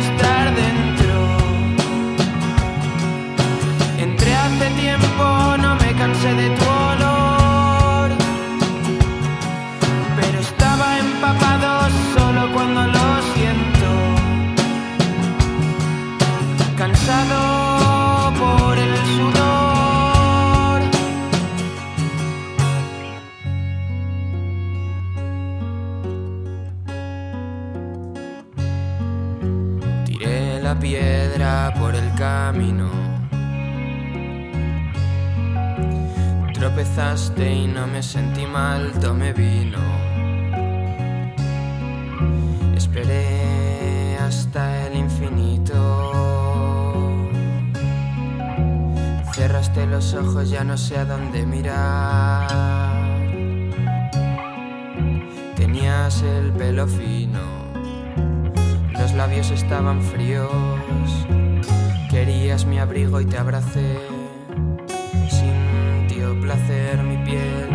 last la piedra por el camino. Tropezaste y no me sentí mal, tomé vino. Esperé hasta el infinito. Cerraste los ojos, ya no sé a dónde mirar. Tenías el pelo fino, labios estaban fríos. Querías mi abrigo y te abracé sintió placer mi piel,